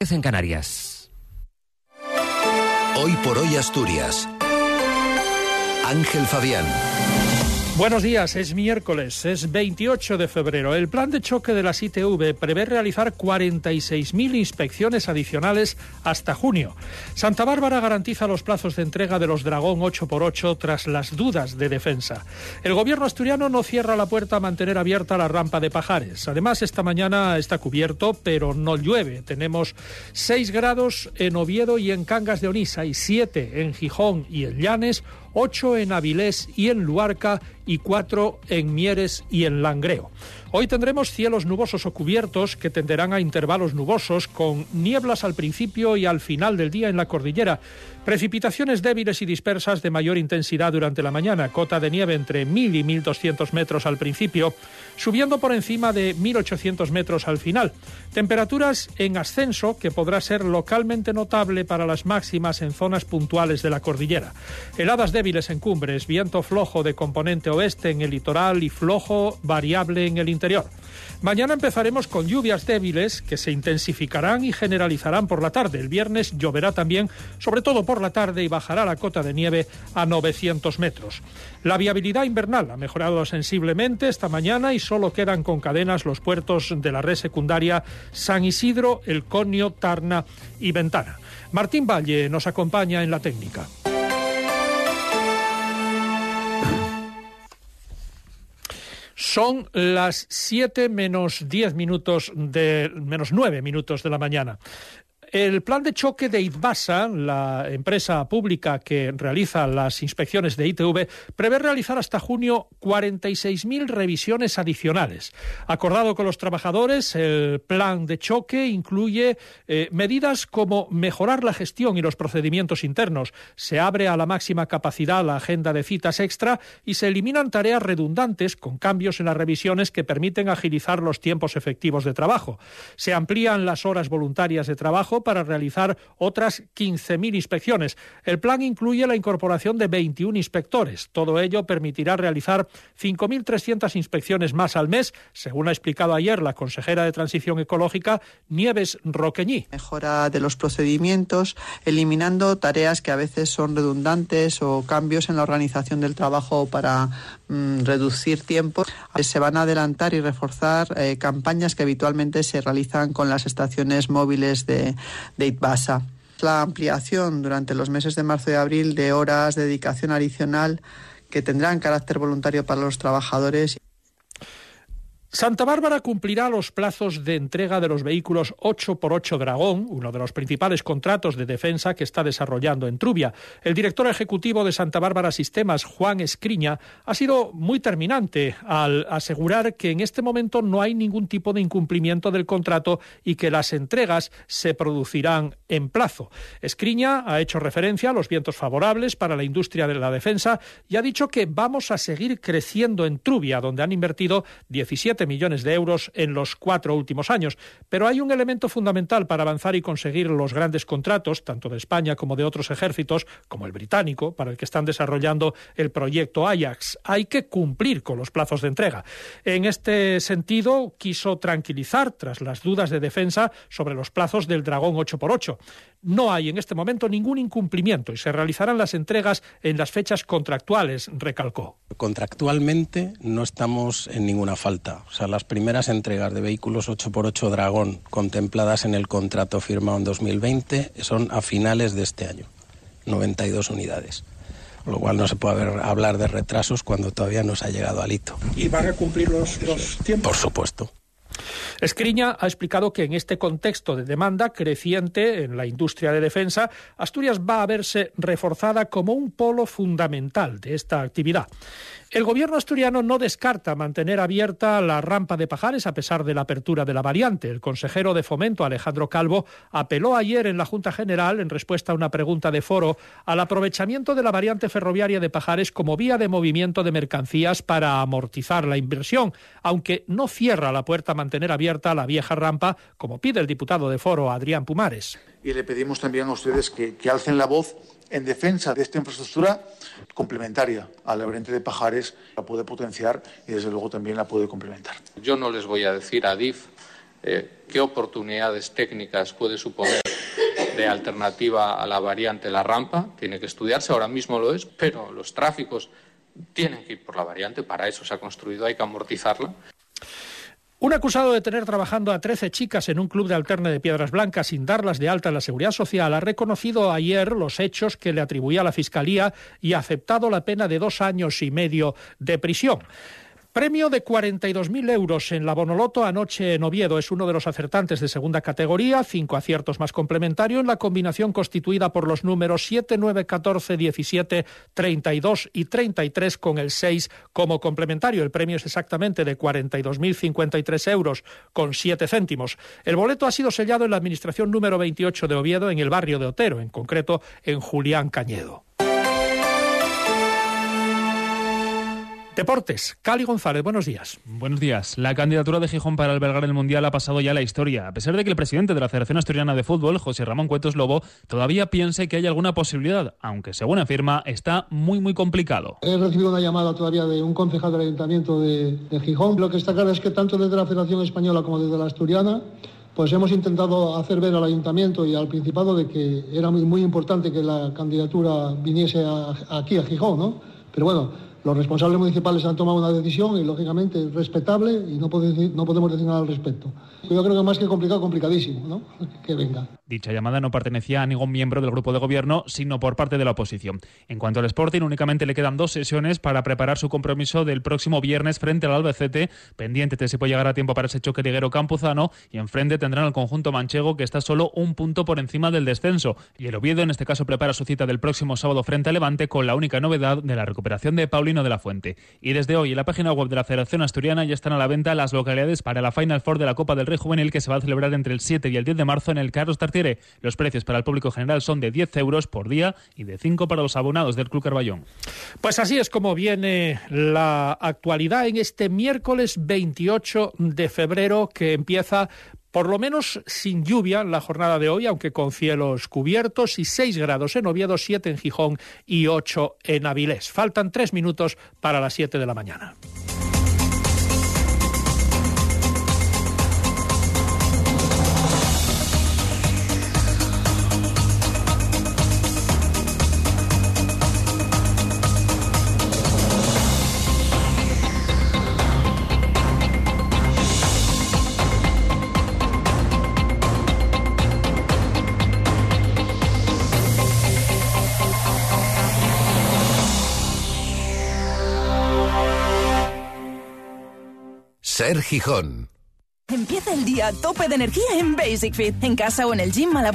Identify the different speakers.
Speaker 1: en Canarias.
Speaker 2: Hoy por hoy Asturias. Ángel Fabián.
Speaker 3: Buenos días, es miércoles, es 28 de febrero. El plan de choque de las ITV prevé realizar 46.000 inspecciones adicionales hasta junio. Santa Bárbara garantiza los plazos de entrega de los Dragón 8x8 tras las dudas de defensa. El gobierno asturiano no cierra la puerta a mantener abierta la rampa de Pajares. Además, esta mañana está cubierto, pero no llueve. Tenemos 6 grados en Oviedo y en Cangas de Onisa y 7 en Gijón y en Llanes 8 en Avilés y en Luarca y 4 en Mieres y en Langreo. Hoy tendremos cielos nubosos o cubiertos que tenderán a intervalos nubosos con nieblas al principio y al final del día en la cordillera. Precipitaciones débiles y dispersas de mayor intensidad durante la mañana, cota de nieve entre 1000 y 1200 metros al principio, subiendo por encima de 1800 metros al final. Temperaturas en ascenso que podrá ser localmente notable para las máximas en zonas puntuales de la cordillera. Heladas débiles en cumbres, viento flojo de componente oeste en el litoral y flojo variable en el interior. Mañana empezaremos con lluvias débiles que se intensificarán y generalizarán por la tarde. El viernes lloverá también, sobre todo por la tarde, y bajará la cota de nieve a 900 metros. La viabilidad invernal ha mejorado sensiblemente esta mañana y solo quedan con cadenas los puertos de la red secundaria San Isidro, El Conio, Tarna y Ventana. Martín Valle nos acompaña en la técnica. Son las 7 menos 10 minutos de menos 9 minutos de la mañana. El plan de choque de ITBASA, la empresa pública que realiza las inspecciones de ITV, prevé realizar hasta junio 46.000 revisiones adicionales. Acordado con los trabajadores, el plan de choque incluye eh, medidas como mejorar la gestión y los procedimientos internos. Se abre a la máxima capacidad la agenda de citas extra y se eliminan tareas redundantes con cambios en las revisiones que permiten agilizar los tiempos efectivos de trabajo. Se amplían las horas voluntarias de trabajo para realizar otras 15.000 inspecciones. El plan incluye la incorporación de 21 inspectores. Todo ello permitirá realizar 5.300 inspecciones más al mes, según ha explicado ayer la consejera de Transición Ecológica, Nieves Roqueñí.
Speaker 4: Mejora de los procedimientos, eliminando tareas que a veces son redundantes o cambios en la organización del trabajo para mm, reducir tiempo. Se van a adelantar y reforzar eh, campañas que habitualmente se realizan con las estaciones móviles de, de ITBASA. La ampliación durante los meses de marzo y abril de horas de dedicación adicional que tendrán carácter voluntario para los trabajadores.
Speaker 3: Santa Bárbara cumplirá los plazos de entrega de los vehículos 8x8 Dragón, uno de los principales contratos de defensa que está desarrollando en Trubia. El director ejecutivo de Santa Bárbara Sistemas, Juan Escriña, ha sido muy terminante al asegurar que en este momento no hay ningún tipo de incumplimiento del contrato y que las entregas se producirán en plazo. Escriña ha hecho referencia a los vientos favorables para la industria de la defensa y ha dicho que vamos a seguir creciendo en Trubia, donde han invertido 17 millones de euros en los cuatro últimos años. Pero hay un elemento fundamental para avanzar y conseguir los grandes contratos, tanto de España como de otros ejércitos, como el británico, para el que están desarrollando el proyecto Ajax. Hay que cumplir con los plazos de entrega. En este sentido, quiso tranquilizar, tras las dudas de defensa, sobre los plazos del Dragón 8x8. No hay en este momento ningún incumplimiento y se realizarán las entregas en las fechas contractuales, recalcó.
Speaker 5: Contractualmente no estamos en ninguna falta. O sea, las primeras entregas de vehículos 8x8 Dragón contempladas en el contrato firmado en 2020 son a finales de este año, 92 unidades. Con lo cual no se puede hablar de retrasos cuando todavía no se ha llegado al hito.
Speaker 3: ¿Y van a cumplir los, los tiempos?
Speaker 5: Por supuesto.
Speaker 3: Escriña ha explicado que en este contexto de demanda creciente en la industria de defensa, Asturias va a verse reforzada como un polo fundamental de esta actividad. El gobierno asturiano no descarta mantener abierta la rampa de Pajares a pesar de la apertura de la variante. El consejero de Fomento, Alejandro Calvo, apeló ayer en la Junta General, en respuesta a una pregunta de foro, al aprovechamiento de la variante ferroviaria de Pajares como vía de movimiento de mercancías para amortizar la inversión, aunque no cierra la puerta a mantener abierta la vieja rampa, como pide el diputado de foro, Adrián Pumares.
Speaker 6: Y le pedimos también a ustedes que, que alcen la voz en defensa de esta infraestructura complementaria a la de Pajares, la puede potenciar y desde luego también la puede complementar.
Speaker 7: Yo no les voy a decir a DIF
Speaker 1: eh, qué oportunidades técnicas puede suponer de alternativa a la variante La Rampa. Tiene que estudiarse, ahora mismo lo es, pero los tráficos tienen que ir por la variante, para eso se ha construido, hay que amortizarla.
Speaker 3: Un acusado de tener trabajando a 13 chicas en un club de alterne de Piedras Blancas sin darlas de alta en la Seguridad Social ha reconocido ayer los hechos que le atribuía la Fiscalía y ha aceptado la pena de dos años y medio de prisión. Premio de 42.000 euros en la Bonoloto anoche en Oviedo. Es uno de los acertantes de segunda categoría, cinco aciertos más complementario en la combinación constituida por los números 7, 9, 14, 17, 32 y 33 con el 6 como complementario. El premio es exactamente de 42.053 euros con 7 céntimos. El boleto ha sido sellado en la administración número 28 de Oviedo en el barrio de Otero, en concreto en Julián Cañedo. Deportes, Cali González, buenos días.
Speaker 7: Buenos días. La candidatura de Gijón para albergar el Mundial ha pasado ya a la historia, a pesar de que el presidente de la Federación Asturiana de Fútbol, José Ramón Cuetos Lobo, todavía piense que hay alguna posibilidad, aunque según afirma, está muy muy complicado.
Speaker 8: He recibido una llamada todavía de un concejal del Ayuntamiento de, de Gijón. Lo que está claro es que tanto desde la Federación Española como desde la Asturiana pues hemos intentado hacer ver al ayuntamiento y al Principado de que era muy, muy importante que la candidatura viniese a, aquí a Gijón, ¿no? Pero bueno, los responsables municipales han tomado una decisión y, lógicamente, es respetable y no, no podemos decir nada al respecto. Yo creo que más que complicado, complicadísimo, ¿no? Que venga.
Speaker 7: Dicha llamada no pertenecía a ningún miembro del grupo de gobierno, sino por parte de la oposición. En cuanto al Sporting, únicamente le quedan dos sesiones para preparar su compromiso del próximo viernes frente al Albacete, pendiente de si puede llegar a tiempo para ese choque liguero campuzano, y enfrente tendrán al conjunto manchego, que está solo un punto por encima del descenso. Y el Oviedo, en este caso, prepara su cita del próximo sábado frente a Levante, con la única novedad de la recuperación de De la Fuente. Y desde hoy, en la página web de la Federación Asturiana ya están a la venta las localidades para la Final Four de la Copa del Rey Juvenil, que se va a celebrar entre el 7 y el 10 de marzo en el Carlos Tartiere. Los precios para el público general son de 10 euros por día y de 5 para los abonados del Club Carballón.
Speaker 3: Pues así es como viene la actualidad en este miércoles 28 de febrero que empieza por lo menos sin lluvia la jornada de hoy, aunque con cielos cubiertos y 6 grados en Oviedo, 7 en Gijón y 8 en Avilés. Faltan 3 minutos para las 7 de la mañana.
Speaker 2: Ser Gijón.
Speaker 9: Empieza el día a tope de energía en Basic Fit, en casa o en el gym a la